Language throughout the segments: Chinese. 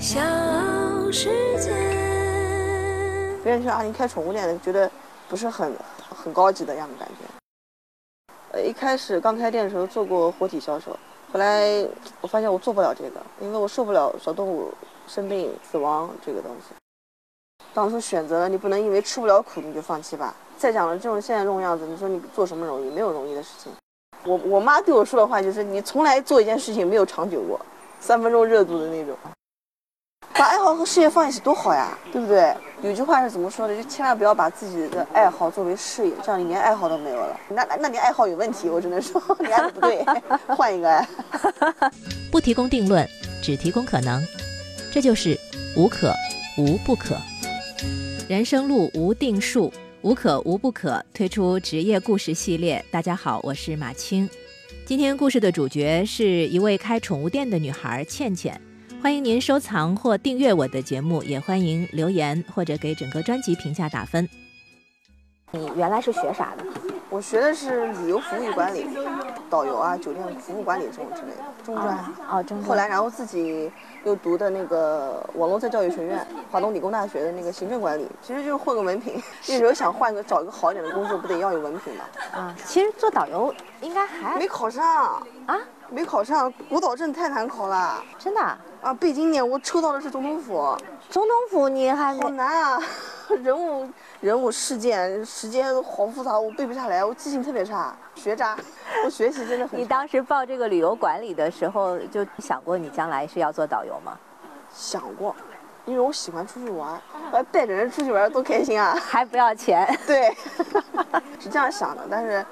小世界。别人说啊，你开宠物店的，觉得不是很很高级的样子感觉。呃，一开始刚开店的时候做过活体销售，后来我发现我做不了这个，因为我受不了小动物生病死亡这个东西。当初选择了，你不能因为吃不了苦你就放弃吧。再讲了，这种现在这种样子，你说你做什么容易？没有容易的事情。我我妈对我说的话就是，你从来做一件事情没有长久过，三分钟热度的那种。把爱好和事业放一起多好呀，对不对？有句话是怎么说的？就千万不要把自己的爱好作为事业，这样你连爱好都没有了。那那那你爱好有问题，我只能说 你爱的不对，换一个。不提供定论，只提供可能，这就是无可无不可。人生路无定数，无可无不可。推出职业故事系列。大家好，我是马青。今天故事的主角是一位开宠物店的女孩倩倩。欢迎您收藏或订阅我的节目，也欢迎留言或者给整个专辑评价打分。你原来是学啥的？我学的是旅游服务与管理，导游啊，酒店服务管理这种之类的中专。哦，中专。后来，然后自己又读的那个网络在教育学院，华东理工大学的那个行政管理，其实就是混个文凭。那时候想换个找一个好一点的工作，不得要有文凭吗？啊，其实做导游应该还没考上啊，没考上，国导证太难考了。真的？啊，背景点我抽到的是总统府。总统府你还好难啊，人物。人物事件时间好复杂，我背不下来，我记性特别差，学渣，我学习真的很。你当时报这个旅游管理的时候，就想过你将来是要做导游吗？想过，因为我喜欢出去玩，我带着人出去玩多开心啊！还不要钱？对，是这样想的，但是。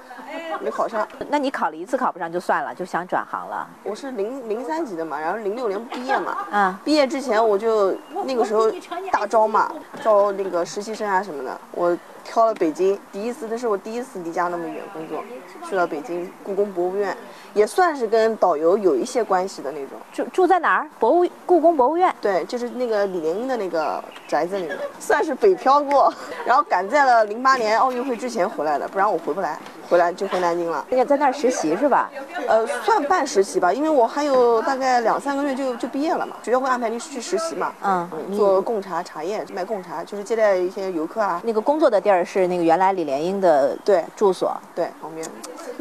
没考上，那你考了一次考不上就算了，就想转行了。我是零零三级的嘛，然后零六年毕业嘛。啊。毕业之前我就那个时候大招嘛，招那个实习生啊什么的，我挑了北京，第一次，那是我第一次离家那么远工作，去了北京故宫博物院。也算是跟导游有一些关系的那种。住住在哪儿？博物故宫博物院。对，就是那个李莲英的那个宅子里面，算是北漂过，然后赶在了零八年奥运会之前回来的，不然我回不来，回来就回南京了。你在那儿实习是吧？呃，算半实习吧，因为我还有大概两三个月就就毕业了嘛，学校会安排你去实习嘛。嗯。做贡茶茶叶，卖贡茶，就是接待一些游客啊。那个工作的地儿是那个原来李莲英的对住所，对旁边。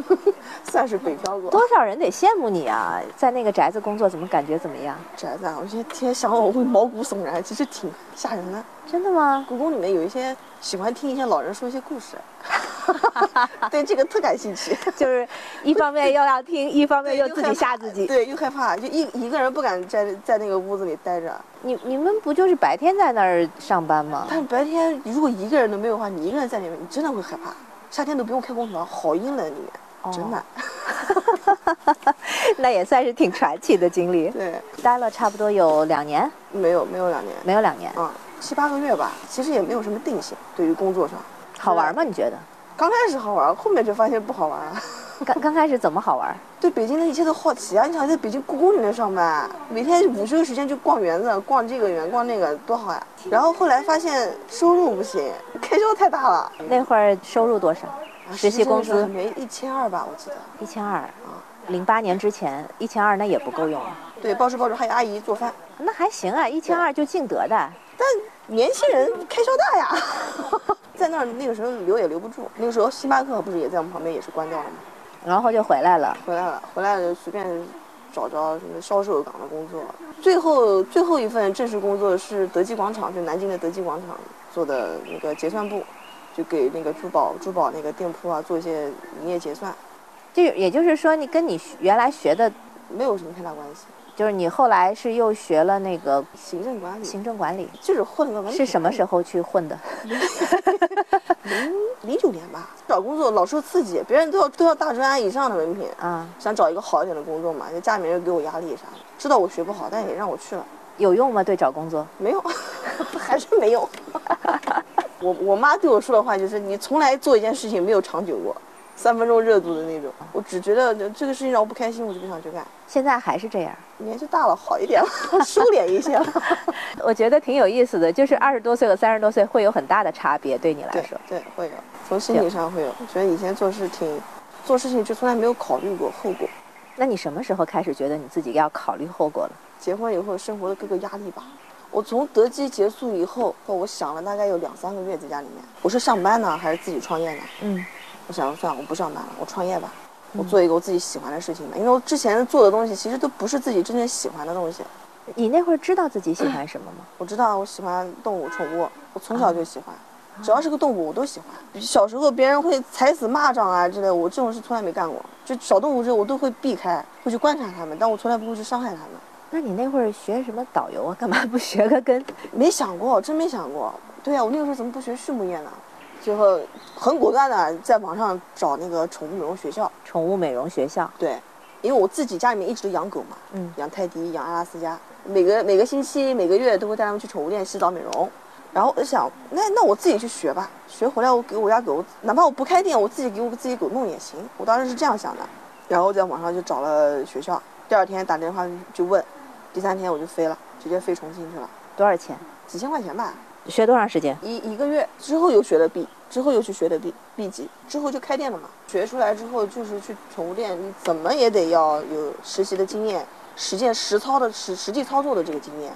算是北漂过，多少人得羡慕你啊！在那个宅子工作，怎么感觉怎么样？宅子啊，我现在天天想我会毛骨悚然，其实挺吓人的。真的吗？故宫里面有一些喜欢听一些老人说一些故事，对这个特感兴趣。就是一方面又要听，一方面又自己吓自己。对，又害怕，就一一个人不敢在在那个屋子里待着。你你们不就是白天在那儿上班吗？但是白天如果一个人都没有的话，你一个人在里面，你真的会害怕。夏天都不用开空调，好阴冷里面。真的，那也算是挺传奇的经历。对，待了差不多有两年，没有没有两年，没有两年，嗯，七八个月吧。其实也没有什么定性，对于工作上，好玩吗？你觉得？刚开始好玩，后面就发现不好玩了。刚刚开始怎么好玩？对北京的一切都好奇啊！你想在北京故宫里面上班，每天午休时间就逛园子，逛这个园，逛那个，多好呀！然后后来发现收入不行，开销太大了。那会儿收入多少？实习工资没一千二吧，我记得一千二啊，零八年之前一千二那也不够用。对，包吃包住，还有阿姨做饭，那还行啊，一千二就净得的。但年轻人开销大呀，在那儿那个时候留也留不住。那个时候星巴克不是也在我们旁边，也是关掉了吗？然后就回来了，回来了，回来了，随便找着什么销售岗的工作。最后最后一份正式工作是德基广场，就南京的德基广场做的那个结算部。就给那个珠宝珠宝那个店铺啊做一些营业结算，就也就是说你跟你原来学的没有什么太大关系，就是你后来是又学了那个行政管理，行政管理就是混个文。是什么时候去混的？零零九年吧。找工作老受刺激，别人都要都要大专以上的文凭啊，想找一个好一点的工作嘛，就家里面又给我压力啥的，知道我学不好，但也让我去了。有用吗？对找工作没有，还是没有。我我妈对我说的话就是：你从来做一件事情没有长久过，三分钟热度的那种。我只觉得这个事情让我不开心，我就不想去干。现在还是这样，年纪大了好一点了，收敛一些了。我觉得挺有意思的，就是二十多岁和三十多岁会有很大的差别，对你来说。对，会有，从心理上会有。我觉得以前做事挺，做事情就从来没有考虑过后果。那你什么时候开始觉得你自己要考虑后果了？结婚以后生活的各个压力吧。我从德基结束以后，我想了大概有两三个月在家里面，我是上班呢还是自己创业呢？嗯，我想算了，我不上班了，我创业吧，我做一个我自己喜欢的事情吧。因为我之前做的东西其实都不是自己真正喜欢的东西。你那会儿知道自己喜欢 什么吗？我知道我喜欢动物、宠物，我从小就喜欢，只要是个动物我都喜欢。小时候别人会踩死蚂蚱啊之类，我这种事从来没干过。就小动物这我都会避开，会去观察它们，但我从来不会去伤害它们。那你那会儿学什么导游啊？干嘛不学个跟？没想过，真没想过。对呀，我那个时候怎么不学畜牧业呢？最后很果断的在网上找那个宠物美容学校。宠物美容学校。对，因为我自己家里面一直都养狗嘛，嗯，养泰迪，养阿拉斯加，每个每个星期、每个月都会带他们去宠物店洗澡美容。然后我就想，那那我自己去学吧，学回来我给我家狗，哪怕我不开店，我自己给我自己狗弄也行。我当时是这样想的。然后在网上就找了学校，第二天打电话就问。第三天我就飞了，直接飞重庆去了。多少钱？几千块钱吧。学多长时间？一一个月之后又学了 B，之后又去学的 B B 级，之后就开店了嘛。学出来之后就是去宠物店，你怎么也得要有实习的经验，实践实操的实实际操作的这个经验，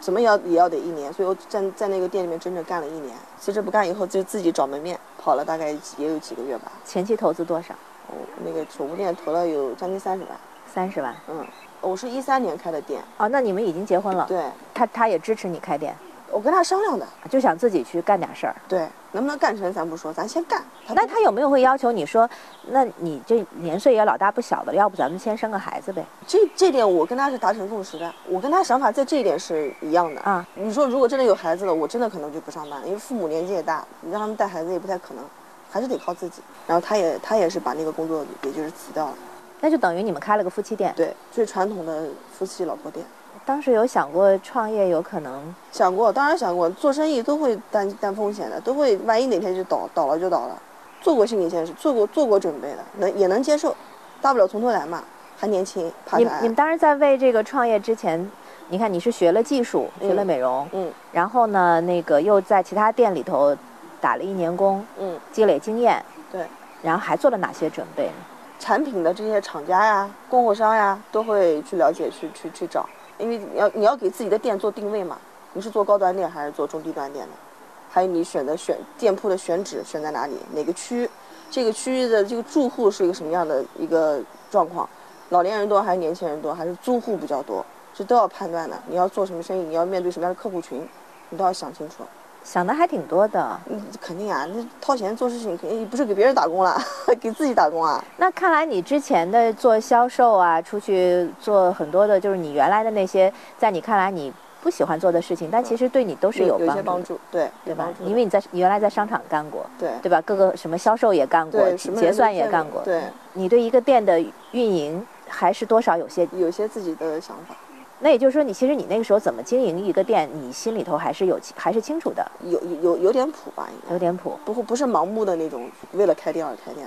怎么也要也要得一年。所以我在在那个店里面整整干了一年。辞职不干以后就自己找门面，跑了大概也有几个月吧。前期投资多少？哦，那个宠物店投了有将近三十万。三十万？嗯。我是一三年开的店哦，那你们已经结婚了？对，他他也支持你开店。我跟他商量的，就想自己去干点事儿。对，能不能干成咱不说，咱先干。那他有没有会要求你说，那你这年岁也老大不小的，要不咱们先生个孩子呗？这这点我跟他是达成共识的，我跟他想法在这一点是一样的啊。你说如果真的有孩子了，我真的可能就不上班，因为父母年纪也大，你让他们带孩子也不太可能，还是得靠自己。然后他也他也是把那个工作也就是辞掉了。那就等于你们开了个夫妻店，对，最传统的夫妻老婆店。当时有想过创业，有可能？想过，当然想过，做生意都会担担风险的，都会万一哪天就倒倒了就倒了，做过心理建设，做过做过准备的，能也能接受，大不了从头来嘛，还年轻，怕你你们当时在为这个创业之前，你看你是学了技术，学了美容，嗯，然后呢，那个又在其他店里头打了一年工，嗯，积累经验，对，然后还做了哪些准备呢？产品的这些厂家呀、供货商呀，都会去了解、去去去找，因为你要你要给自己的店做定位嘛，你是做高端店还是做中低端店的？还有你选择选店铺的选址选在哪里？哪个区？这个区域的这个住户是一个什么样的一个状况？老年人多还是年轻人多？还是租户比较多？这都要判断的。你要做什么生意？你要面对什么样的客户群？你都要想清楚。想的还挺多的，嗯，肯定啊，那掏钱做事情肯定不是给别人打工了，给自己打工啊。那看来你之前的做销售啊，出去做很多的，就是你原来的那些，在你看来你不喜欢做的事情，但其实对你都是有有些帮助，对对吧？因为你在你原来在商场干过，对对吧？各个什么销售也干过，结算也干过，对。你对一个店的运营还是多少有些有些自己的想法。那也就是说，你其实你那个时候怎么经营一个店，你心里头还是有还是清楚的，有有有点谱吧，有点谱，不不是盲目的那种为了开店而开店。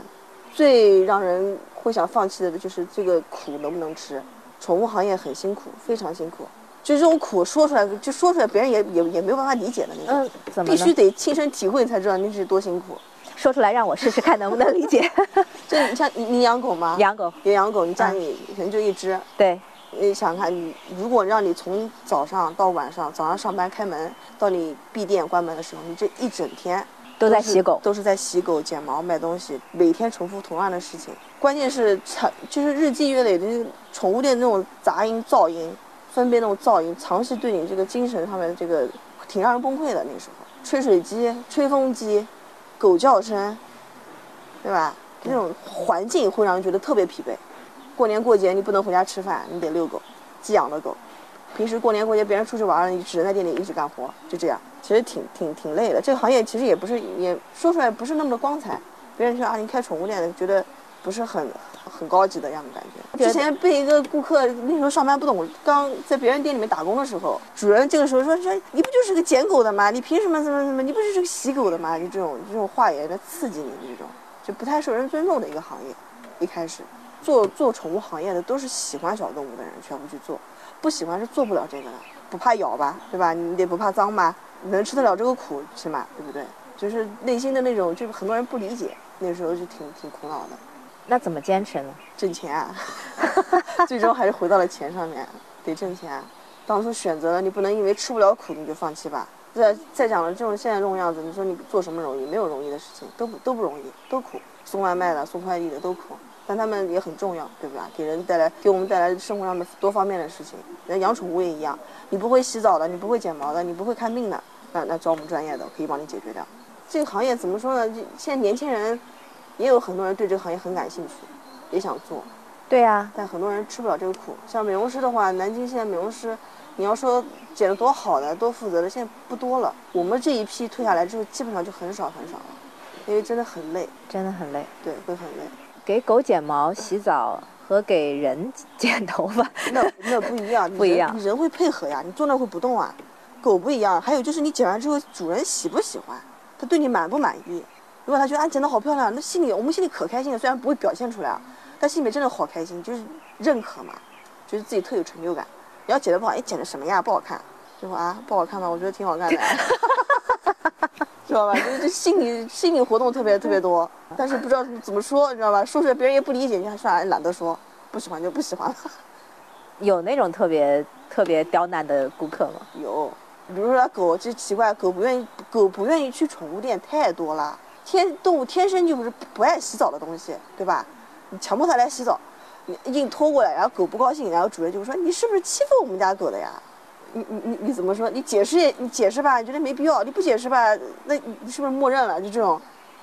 最让人会想放弃的就是这个苦能不能吃。宠物行业很辛苦，非常辛苦，就这种苦说出来就说出来，别人也也也没有办法理解的那种。嗯，怎么？必须得亲身体会才知道那是多辛苦。说出来让我试试看能不能理解。就你像你你养狗吗？养狗，也养狗，你家里可能就一只。对。你想看，你如果让你从早上到晚上，早上上班开门到你闭店关门的时候，你这一整天都在洗狗，都是在洗狗、剪毛、卖东西，每天重复同样的事情。关键是长，就是日积月累的宠物店那种杂音、噪音、分贝那种噪音，长期对你这个精神上面这个挺让人崩溃的。那时候，吹水机、吹风机、狗叫声，对吧？那种环境会让人觉得特别疲惫。过年过节你不能回家吃饭，你得遛狗，寄养的狗。平时过年过节别人出去玩了，你只能在店里一直干活，就这样。其实挺挺挺累的。这个行业其实也不是，也说出来不是那么的光彩。别人说啊，你开宠物店的，觉得不是很很高级的样子感觉。之前被一个顾客那时候上班不懂，刚在别人店里面打工的时候，主人这个时候说说你不就是个捡狗的吗？你凭什么怎么怎么？你不就是个洗狗的吗？就这种这种话也在刺激你这种，就不太受人尊重的一个行业。一开始。做做宠物行业的都是喜欢小动物的人，全部去做，不喜欢是做不了这个的。不怕咬吧，对吧？你得不怕脏吧？能吃得了这个苦，起码对不对？就是内心的那种，就是很多人不理解，那时候就挺挺苦恼的。那怎么坚持呢？挣钱啊，最终还是回到了钱上面，得挣钱。当初选择了，你不能因为吃不了苦你就放弃吧。再再讲了，这种现在这种样子，你说你做什么容易？没有容易的事情，都不都不容易，都苦。送外卖的、送快递的都苦，但他们也很重要，对不对？给人带来给我们带来生活上的多方面的事情。人养宠物也一样，你不会洗澡的，你不会剪毛的，你不会看病的，那那找我们专业的可以帮你解决掉。这个行业怎么说呢？现在年轻人也有很多人对这个行业很感兴趣，也想做。对呀，但很多人吃不了这个苦。像美容师的话，南京现在美容师，你要说剪得多好的、多负责的，现在不多了。我们这一批退下来之后，基本上就很少很少了，因为真的很累，真的很累。对，会很累。给狗剪毛、洗澡和给人剪头发，那那不一样，不一样。你人会配合呀，你坐那会不动啊。狗不一样，还有就是你剪完之后，主人喜不喜欢，他对你满不满意？如果他觉得啊剪的好漂亮，那心里我们心里可开心了，虽然不会表现出来。但心里面真的好开心，就是认可嘛，觉得自己特有成就感。你要剪得不好，哎，剪的什么呀？不好看。就说啊，不好看吗？我觉得挺好看的，知道吧？就是这心理 心理活动特别特别多，但是不知道怎么说，你知道吧？说出来别人也不理解，你还算了，懒得说，不喜欢就不喜欢了。有那种特别特别刁难的顾客吗？有，比如说狗，就奇怪，狗不愿意，狗不愿意去宠物店太多了。天动物天生就不是不爱洗澡的东西，对吧？你强迫它来洗澡，你硬拖过来，然后狗不高兴，然后主人就说你是不是欺负我们家狗的呀？你你你你怎么说？你解释也你解释吧，你觉得没必要，你不解释吧，那你是不是默认了？就这种，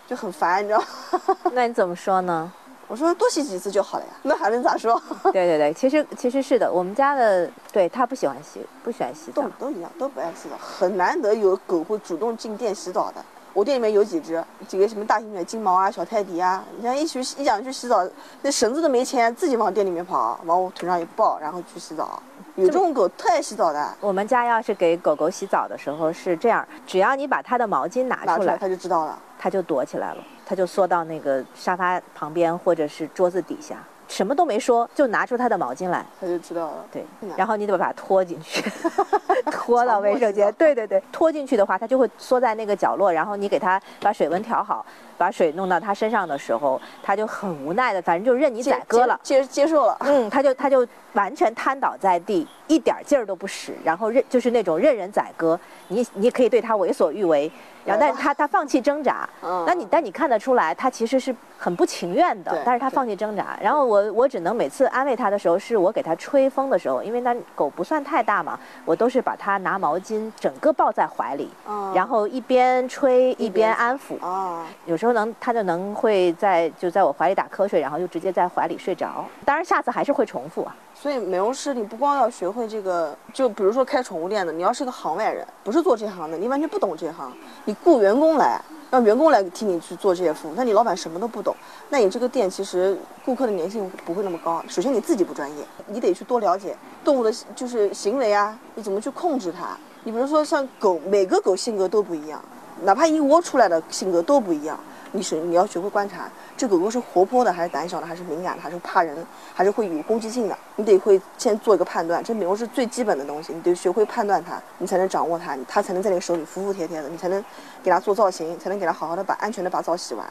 就很烦，你知道？那你怎么说呢？我说多洗几次就好了呀，那还能咋说？对对对，其实其实是的，我们家的对它不喜欢洗，不喜欢洗澡，都都一样，都不爱洗澡，很难得有狗会主动进店洗澡的。我店里面有几只，几个什么大型犬，金毛啊、小泰迪啊，你像一去一想去洗澡，那绳子都没牵，自己往店里面跑，往我腿上一抱，然后去洗澡。有这种狗特爱洗澡的。我们家要是给狗狗洗澡的时候是这样，只要你把它的毛巾拿出来，它就知道了，它就躲起来了，它就缩到那个沙发旁边或者是桌子底下。什么都没说，就拿出他的毛巾来，他就知道了。对，然后你得把它拖进去，拖到卫生间。对对对，拖进去的话，它就会缩在那个角落。然后你给它把水温调好，把水弄到它身上的时候，它就很无奈的，反正就任你宰割了，接接受了。嗯，它就它就完全瘫倒在地，一点劲儿都不使，然后任就是那种任人宰割。你你可以对它为所欲为。然后，但是他他放弃挣扎，那你但你看得出来，他其实是很不情愿的，但是他放弃挣扎。然后我我只能每次安慰他的时候，是我给他吹风的时候，因为那狗不算太大嘛，我都是把它拿毛巾整个抱在怀里，然后一边吹一边安抚。有时候能他就能会在就在我怀里打瞌睡，然后就直接在怀里睡着。当然下次还是会重复啊。所以美容师你不光要学会这个，就比如说开宠物店的，你要是个行外人，不是做这行的，你完全不懂这行，你雇员工来，让员工来替你去做这些服务，那你老板什么都不懂，那你这个店其实顾客的粘性不会那么高。首先你自己不专业，你得去多了解动物的，就是行为啊，你怎么去控制它？你比如说像狗，每个狗性格都不一样，哪怕一窝出来的性格都不一样。你是你要学会观察，这狗狗是活泼的还是胆小的，还是敏感的，还是怕人，还是会有攻击性的？你得会先做一个判断，这美容是最基本的东西，你得学会判断它，你才能掌握它，它才能在你手里服服帖帖的，你才能给它做造型，才能给它好好的把安全的把澡洗完，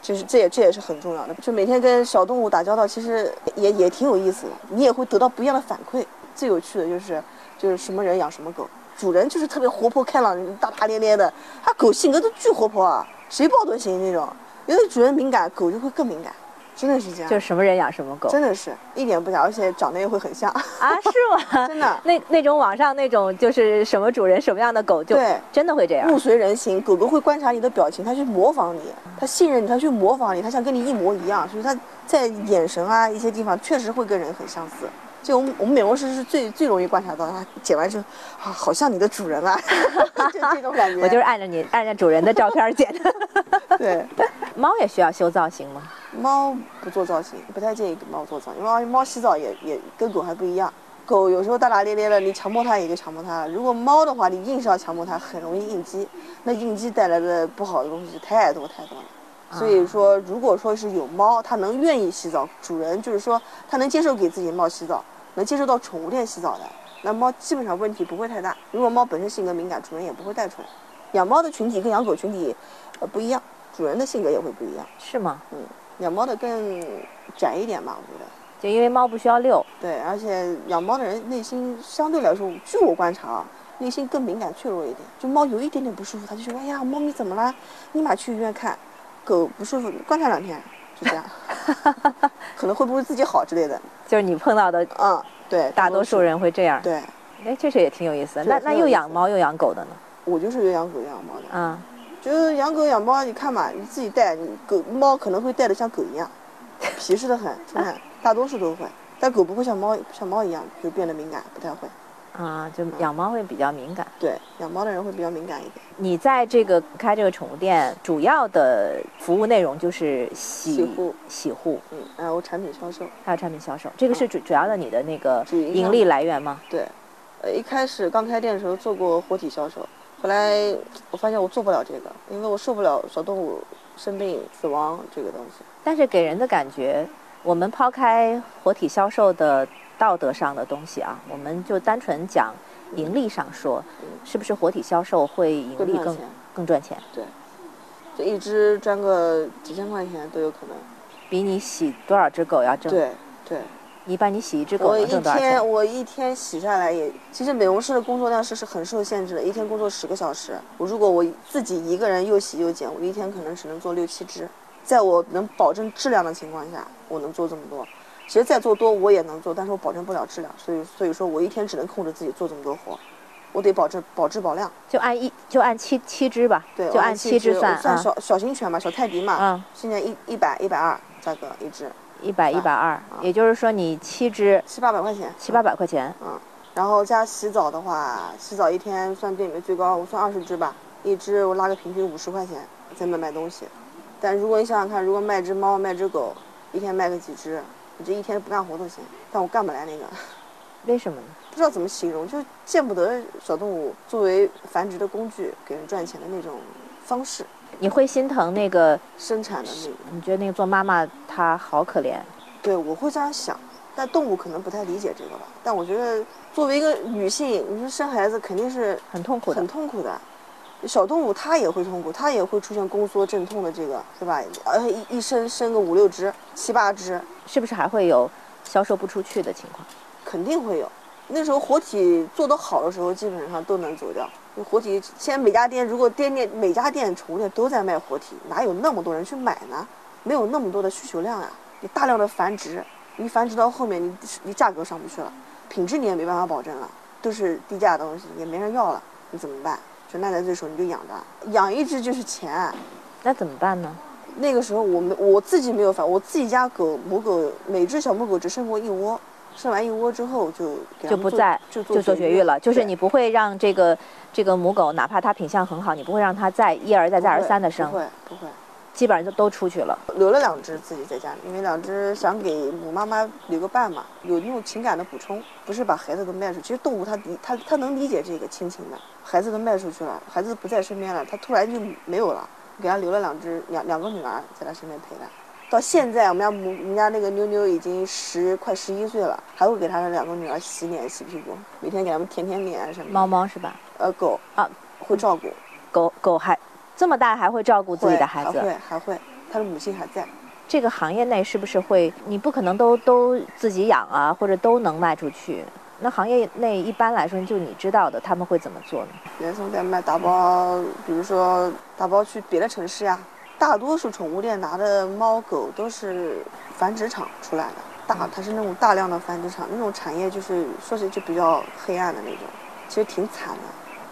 这是这也这也是很重要的。就每天跟小动物打交道，其实也也挺有意思的，你也会得到不一样的反馈。最有趣的就是就是什么人养什么狗，主人就是特别活泼开朗，大大咧咧的，它狗性格都巨活泼啊。谁抱都行那种，因为主人敏感，狗就会更敏感，真的是这样。就是什么人养什么狗，真的是一点不假，而且长得也会很像啊？是吗？真的，那那种网上那种就是什么主人什么样的狗，就对，真的会这样。物随人形，狗狗会观察你的表情，它去模仿你，它信任你，它去模仿你，它想跟你一模一样，所以它在眼神啊一些地方确实会跟人很相似。就我们我们美容师是最最容易观察到，它剪完之后，啊，好像你的主人啊，就这种感觉。我就是按照你按照主人的照片剪的。对，猫也需要修造型吗？猫不做造型，不太建议给猫做造型，因为猫洗澡也也跟狗还不一样。狗有时候大大咧咧的，你强迫它也就强迫它了。如果猫的话，你硬是要强迫它，很容易应激，那应激带来的不好的东西太多太多了。所以说，如果说是有猫，它能愿意洗澡，主人就是说它能接受给自己猫洗澡，能接受到宠物店洗澡的，那猫基本上问题不会太大。如果猫本身性格敏感，主人也不会带出来。养猫的群体跟养狗群体，呃不一样，主人的性格也会不一样。是吗？嗯，养猫的更窄一点吧，我觉得。就因为猫不需要遛，对，而且养猫的人内心相对来说，据我观察啊，内心更敏感脆弱一点。就猫有一点点不舒服，他就说：“哎呀，猫咪怎么了？立马去医院看。”狗不舒服，观察两天，就这样。可能会不会自己好之类的。就是你碰到的，嗯，对，大多数人会这样。对，哎，这事也挺有意思的。那那又养猫又养狗的呢？我就是又养狗又养猫的。嗯，就是养狗养猫，你看嘛，你自己带，你狗猫可能会带的像狗一样，皮实的很，你看，大多数都会，但狗不会像猫像猫一样就变得敏感，不太会。啊，就养猫会比较敏感。对，养猫的人会比较敏感一点。你在这个开这个宠物店，主要的服务内容就是洗洗护洗护，嗯，还有产品销售。还有产品销售，这个是主主要的你的那个盈利来源吗？对，呃，一开始刚开店的时候做过活体销售，后来我发现我做不了这个，因为我受不了小动物生病死亡这个东西。但是给人的感觉，我们抛开活体销售的道德上的东西啊，我们就单纯讲盈利上说，是不是活体销售会盈利更更赚钱更赚钱？就一只赚个几千块钱都有可能。比你洗多少只狗要挣？对对，你把你洗一只狗我一能挣多少钱？天我一天洗下来也，其实美容师的工作量是是很受限制的，一天工作十个小时。我如果我自己一个人又洗又剪，我一天可能只能做六七只，在我能保证质量的情况下，我能做这么多。其实再做多我也能做，但是我保证不了质量，所以所以说我一天只能控制自己做这么多活，我得保证保质保量。就按一就按七七只吧，对，就按七只算啊，算小小型犬嘛，小泰迪嘛，嗯，现在一一百一百二价格一只，一百一百二，也就是说你七只七八百块钱，七八百块钱，嗯然后加洗澡的话，洗澡一天算店里面最高，我算二十只吧，一只我拉个平均五十块钱，再卖卖东西。但如果你想想看，如果卖只猫卖只狗，一天卖个几只，我这一天不干活都行，但我干不来那个，为什么呢？不知道怎么形容，就见不得小动物作为繁殖的工具给人赚钱的那种方式，你会心疼那个？生产的那个。你觉得那个做妈妈她好可怜？对，我会这样想，但动物可能不太理解这个吧。但我觉得作为一个女性，你说生孩子肯定是很痛苦的很。痛苦的。小动物它也会痛苦，它也会出现宫缩阵痛的这个，对吧？而且一一生生个五六只、七八只，是不是还会有销售不出去的情况？肯定会有。那时候活体做得好的时候，基本上都能走掉。就活体，现在每家店如果店店每家店宠物店都在卖活体，哪有那么多人去买呢？没有那么多的需求量啊！你大量的繁殖，你繁殖到后面，你你价格上不去了，品质你也没办法保证了，都是低价的东西，也没人要了，你怎么办？就那在这时候你就养着，养一只就是钱。啊那怎么办呢？那个时候我们我自己没有法，我自己家狗母狗每只小母狗只生过一窝，生完一窝之后就就不再就就做绝育了，就是你不会让这个这个母狗，哪怕它品相很好，你不会让它再一而再再而三的生不，会不会。基本上就都出去了。留了两只自己在家里，因为两只想给母妈妈留个伴嘛，有那种情感的补充，不是把孩子都卖出去。其实动物它理它它能理解这个亲情的，孩子都卖出去了，孩子不在身边了，它突然就没有了，给它留了两只两两个女儿在它身边陪它。到现在，我们家母我们家那个妞妞已经十快十一岁了，还会给它的两个女儿洗脸洗屁股，每天给它们舔舔脸什么的。猫猫是吧？呃狗啊会照顾，狗狗还这么大还会照顾自己的孩子，会还会还会，他的母亲还在。这个行业内是不是会？你不可能都都自己养啊，或者都能卖出去。那行业内一般来说，就你知道的，他们会怎么做呢？原生带卖打包，比如说打包去别的城市呀。大多数宠物店拿的猫狗都是繁殖场出来的，大它是那种大量的繁殖场，那种产业就是说是就比较黑暗的那种，其实挺惨的。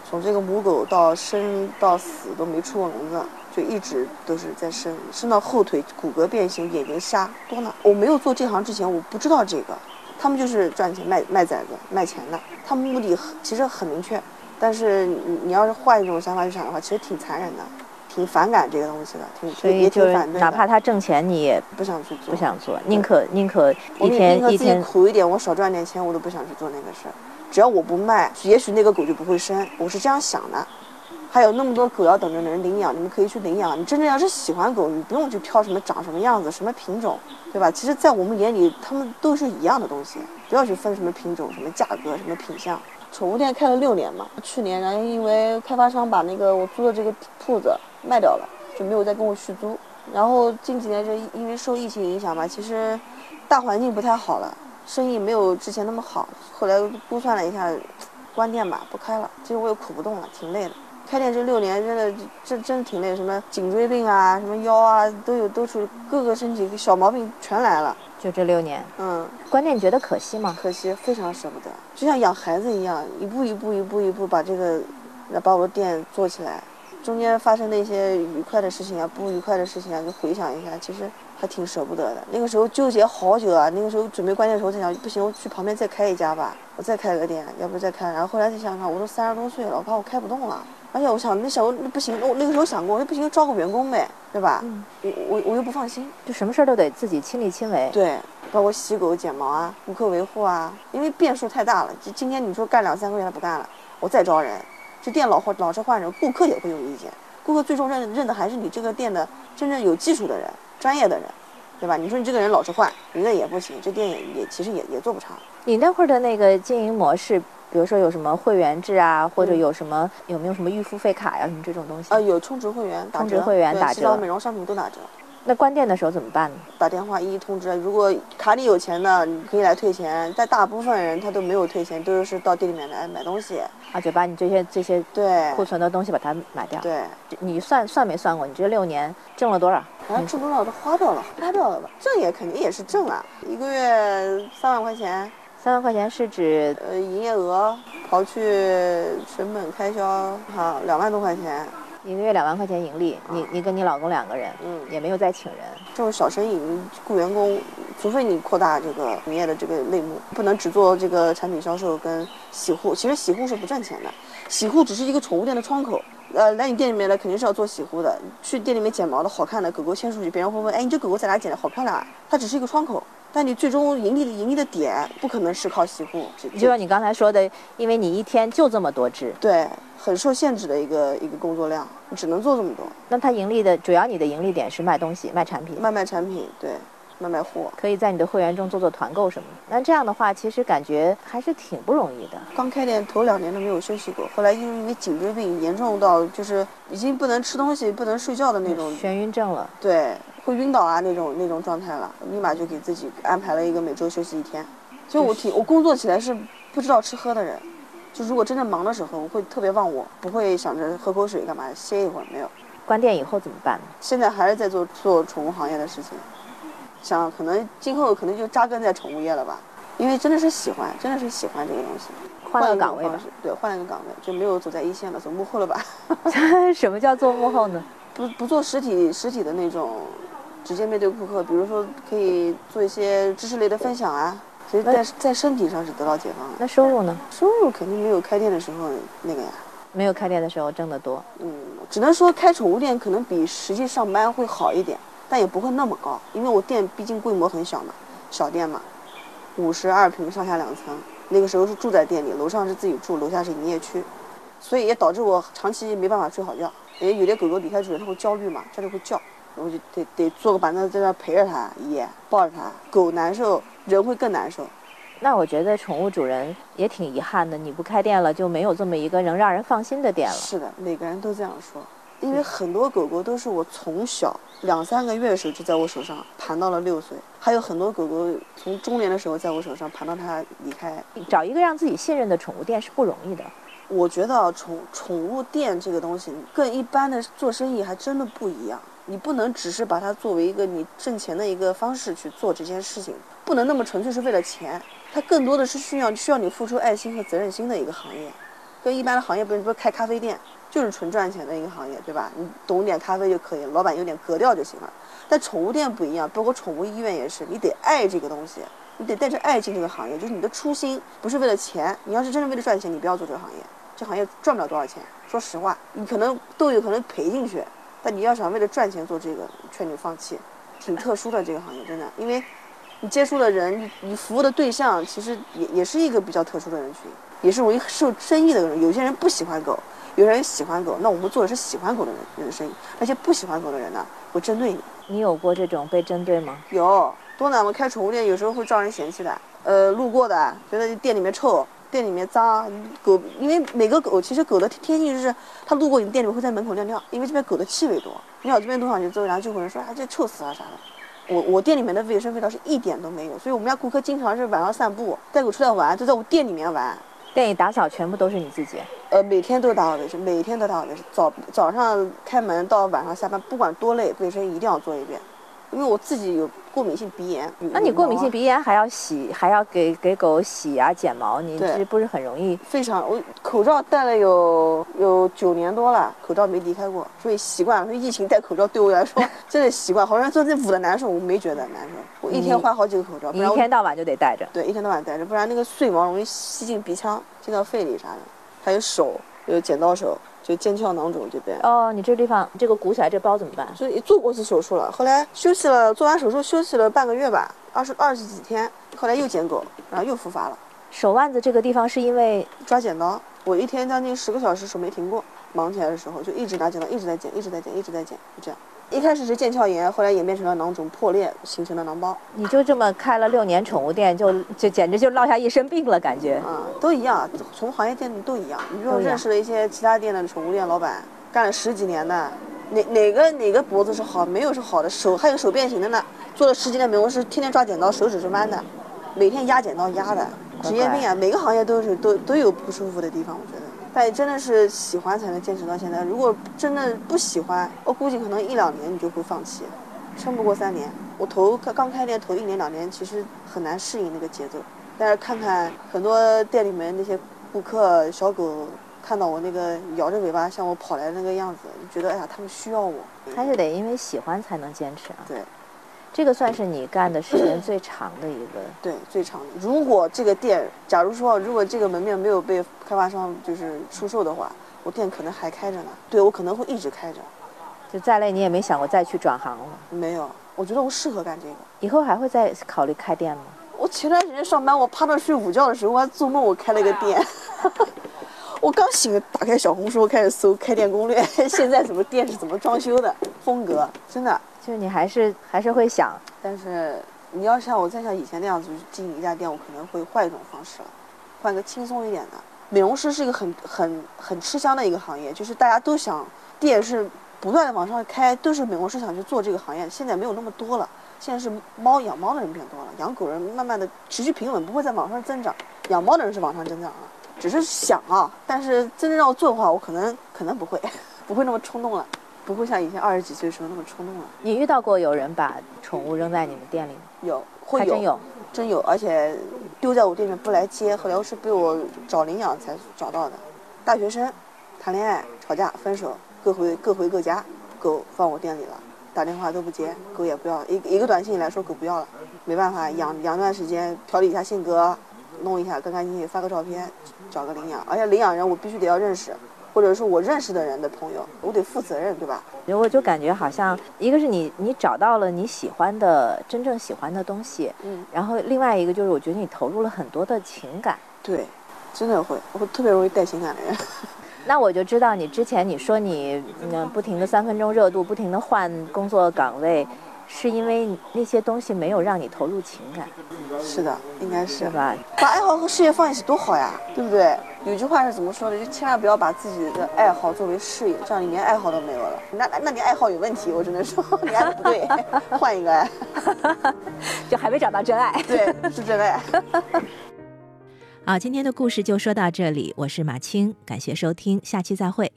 从这个母狗到生到死都没出过笼子，就一直都是在生，生到后腿骨骼变形、眼睛瞎多呢。我没有做这行之前，我不知道这个，他们就是赚钱卖卖崽子卖钱的，他们目的其实很明确。但是你你要是换一种想法去想的话，其实挺残忍的，挺反感这个东西的，挺所以也就是挺反对的。哪怕他挣钱，你也不想去做，不想做，宁可宁可我一宁宁可自己天一天苦一点，我少赚点钱，我都不想去做那个事儿。只要我不卖，也许那个狗就不会生，我是这样想的。还有那么多狗要等着人领养，你们可以去领养。你真正要是喜欢狗，你不用去挑什么长什么样子、什么品种，对吧？其实，在我们眼里，它们都是一样的东西，不要去分什么品种、什么价格、什么品相。宠物店开了六年嘛，去年然后因为开发商把那个我租的这个铺子卖掉了，就没有再跟我续租。然后近几年就因为受疫情影响嘛，其实大环境不太好了，生意没有之前那么好。后来估算了一下，关店吧，不开了。其实我也苦不动了，挺累的。开店这六年，真的真真挺累，什么颈椎病啊，什么腰啊，都有，都出各个身体小毛病全来了。就这六年，嗯，关键你觉得可惜吗？可惜，非常舍不得，就像养孩子一样，一步一步，一步一步把这个，把我的店做起来。中间发生的一些愉快的事情啊，不愉快的事情啊，就回想一下，其实还挺舍不得的。那个时候纠结好久啊，那个时候准备关店的时候在想，不行，我去旁边再开一家吧，我再开个店，要不再开。然后后来再想想，我都三十多岁了，我怕我开不动了。而且我想，那想那不行，我那个时候想过，那不行，招个员工呗，对吧？嗯。我我我又不放心，就什么事儿都得自己亲力亲为。对，包括洗狗、剪毛啊，顾客维护啊，因为变数太大了。就今天你说干两三个月他不干了，我再招人，这店老换老是换人，顾客也会有意见。顾客最终认认的还是你这个店的真正有技术的人、专业的人，对吧？你说你这个人老是换，那也不行，这店也也其实也也做不长。你那会儿的那个经营模式？比如说有什么会员制啊，或者有什么有没有什么预付费卡呀，什么这种东西？啊，有充值会员，充值会员打折，美容商品都打折。那关店的时候怎么办呢？打电话一一通知。如果卡里有钱的，你可以来退钱。但大部分人他都没有退钱，都是到店里面来买东西。啊，就把你这些这些对库存的东西把它买掉。对，你算算没算过？你这六年挣了多少？啊，挣多少都花掉了，花掉了吧？挣也肯定也是挣啊，一个月三万块钱。三万块钱是指呃营业额，刨去成本开销，哈，两万多块钱，一个月两万块钱盈利。你你跟你老公两个人，嗯，也没有再请人。这种小生意，你雇员工，除非你扩大这个营业的这个类目，不能只做这个产品销售跟洗护。其实洗护是不赚钱的，洗护只是一个宠物店的窗口。呃，来你店里面来肯定是要做洗护的。去店里面剪毛的好看的狗狗牵出去，别人会问，哎，你这狗狗在哪剪的？好漂亮啊！它只是一个窗口。但你最终盈利的盈利的点不可能是靠洗护，就像你刚才说的，因为你一天就这么多只，对，很受限制的一个一个工作量，你只能做这么多。那它盈利的主要你的盈利点是卖东西、卖产品、卖卖产品，对，卖卖货，可以在你的会员中做做团购什么的。那这样的话，其实感觉还是挺不容易的。刚开店头两年都没有休息过，后来因为颈椎病严重到就是已经不能吃东西、不能睡觉的那种眩晕症了。对。会晕倒啊那种那种状态了，立马就给自己安排了一个每周休息一天。所以我挺我工作起来是不知道吃喝的人，就如果真正忙的时候，我会特别忘我，不会想着喝口水干嘛歇一会儿没有。关店以后怎么办呢？现在还是在做做宠物行业的事情，想可能今后可能就扎根在宠物业了吧，因为真的是喜欢，真的是喜欢这个东西。换个岗位吧，对，换了个岗位就没有走在一线了，走幕后了吧？什么叫做幕后呢？不不做实体实体的那种。直接面对顾客，比如说可以做一些知识类的分享啊，所以在在身体上是得到解放。那收入呢？收入肯定没有开店的时候那个呀。没有开店的时候挣得多。嗯，只能说开宠物店可能比实际上班会好一点，但也不会那么高，因为我店毕竟规模很小嘛，小店嘛，五十二平上下两层。那个时候是住在店里，楼上是自己住，楼下是营业区，所以也导致我长期没办法睡好觉。因为有的狗狗离开主人，它会焦虑嘛，它就会叫。我就得得坐个板凳在那陪着它，也抱着它。狗难受，人会更难受。那我觉得宠物主人也挺遗憾的，你不开店了，就没有这么一个能让人放心的店了。是的，每个人都这样说。因为很多狗狗都是我从小两三个月的时候就在我手上盘到了六岁，还有很多狗狗从中年的时候在我手上盘到它离开。找一个让自己信任的宠物店是不容易的。我觉得宠宠物店这个东西跟一般的做生意还真的不一样。你不能只是把它作为一个你挣钱的一个方式去做这件事情，不能那么纯粹是为了钱，它更多的是需要需要你付出爱心和责任心的一个行业，跟一般的行业不是不是开咖啡店就是纯赚钱的一个行业，对吧？你懂点咖啡就可以，老板有点格调就行了。但宠物店不一样，包括宠物医院也是，你得爱这个东西，你得带着爱进这个行业，就是你的初心不是为了钱。你要是真的为了赚钱，你不要做这个行业，这行业赚不了多少钱。说实话，你可能都有可能赔进去。但你要想为了赚钱做这个，劝你放弃，挺特殊的这个行业，真的，因为，你接触的人，你服务的对象，其实也也是一个比较特殊的人群，也是容易受争议的人。有些人不喜欢狗，有些人喜欢狗，那我们做的是喜欢狗的人人的生意。那些不喜欢狗的人呢，会针对你。你有过这种被针对吗？有多难吗？开宠物店有时候会招人嫌弃的，呃，路过的觉得店里面臭，店里面脏，狗因为每个狗其实狗的天性就是它路过你店里会在门口尿尿，因为这边狗的气味多，尿这边多上去之后，然后就会有人说啊这臭死了啥的。我我店里面的卫生味道是一点都没有，所以我们家顾客经常是晚上散步带狗出来玩，就在我店里面玩。店里打扫全部都是你自己，呃，每天都打扫卫生，每天都打扫卫生，早早上开门到晚上下班，不管多累，卫生一定要做一遍。因为我自己有过敏性鼻炎，那你过敏性鼻炎还要洗，还要给给狗洗啊剪毛，你对这不是很容易？非常，我口罩戴了有有九年多了，口罩没离开过，所以习惯了。所以疫情戴口罩对我来说真的习惯，好像说这捂的难受，我没觉得难受。我一天换好几个口罩，不然我你一天到晚就得戴着。对一天到晚戴着，不然那个碎毛容易吸进鼻腔，进到肺里啥的。还有手，有剪刀手，就腱鞘囊肿这边。哦，你这地方这个鼓起来这包怎么办？所以做过一次手术了，后来休息了，做完手术休息了半个月吧，二十二十几天，后来又剪狗，然后又复发了。手腕子这个地方是因为抓剪刀，我一天将近十个小时手没停过，忙起来的时候就一直拿剪刀，一直在剪，一直在剪，一直在剪，就这样。一开始是腱鞘炎，后来演变成了囊肿破裂形成的囊包，你就这么开了六年宠物店，就就简直就落下一身病了，感觉。啊、都一样，从行业店都一样。你比如认识了一些其他店的宠物店老板，干了十几年的，哪哪个哪个脖子是好，没有是好的，手还有手变形的呢，做了十几年美容师，天天抓剪刀，手指是弯的，每天压剪刀压的，职业病啊，每个行业都是都都有不舒服的地方，我觉得。但真的是喜欢才能坚持到现在，如果真的不喜欢，我估计可能一两年你就会放弃，撑不过三年。我头刚刚开店头一年两年，其实很难适应那个节奏。但是看看很多店里面那些顾客小狗，看到我那个摇着尾巴向我跑来的那个样子，就觉得哎呀，他们需要我。还是得因为喜欢才能坚持啊。对这个算是你干的时间最长的一个。对，最长的。如果这个店，假如说如果这个门面没有被开发商就是出售的话，我店可能还开着呢。对我可能会一直开着。就再累，你也没想过再去转行了。没有，我觉得我适合干这个。以后还会再考虑开店吗？我前段时间上班，我趴着睡午觉的时候，我还做梦我开了个店。我刚醒，打开小红书开始搜开店攻略，现在怎么店是怎么装修的风格，真的。就你还是还是会想，但是你要像我再像以前那样子去经营一家店，我可能会换一种方式了，换个轻松一点的。美容师是一个很很很吃香的一个行业，就是大家都想店是不断的往上开，都是美容师想去做这个行业。现在没有那么多了，现在是猫养猫的人变多了，养狗人慢慢的持续平稳，不会再往上增长。养猫的人是往上增长了，只是想啊，但是真正让我做的话，我可能可能不会，不会那么冲动了，不会像以前二十几岁的时候那么冲动了。你遇到过有人把宠物扔在你们店里吗？有，会还真有。真有，而且丢在我店里面不来接，后来是被我找领养才找到的。大学生谈恋爱吵架分手，各回各回各家，狗放我店里了，打电话都不接，狗也不要，一一个短信来说狗不要了，没办法养养段时间，调理一下性格，弄一下干干净净，发个照片，找个领养，而且领养人我必须得要认识，或者是我认识的人的朋友，我得负责任，对吧？我就感觉好像，一个是你你找到了你喜欢的真正喜欢的东西，嗯，然后另外一个就是我觉得你投入了很多的情感。对，真的会，我特别容易带情感的人。那我就知道你之前你说你嗯不停的三分钟热度，不停的换工作岗位，是因为那些东西没有让你投入情感，是的，应该是是吧？把爱好和事业放一起多好呀，对不对？有句话是怎么说的？就千万不要把自己的爱好作为事业，这样你连爱好都没有了。那那那你爱好有问题，我只能说你爱不对，换一个爱。就还没找到真爱。对，是真爱。好，今天的故事就说到这里，我是马青，感谢收听，下期再会。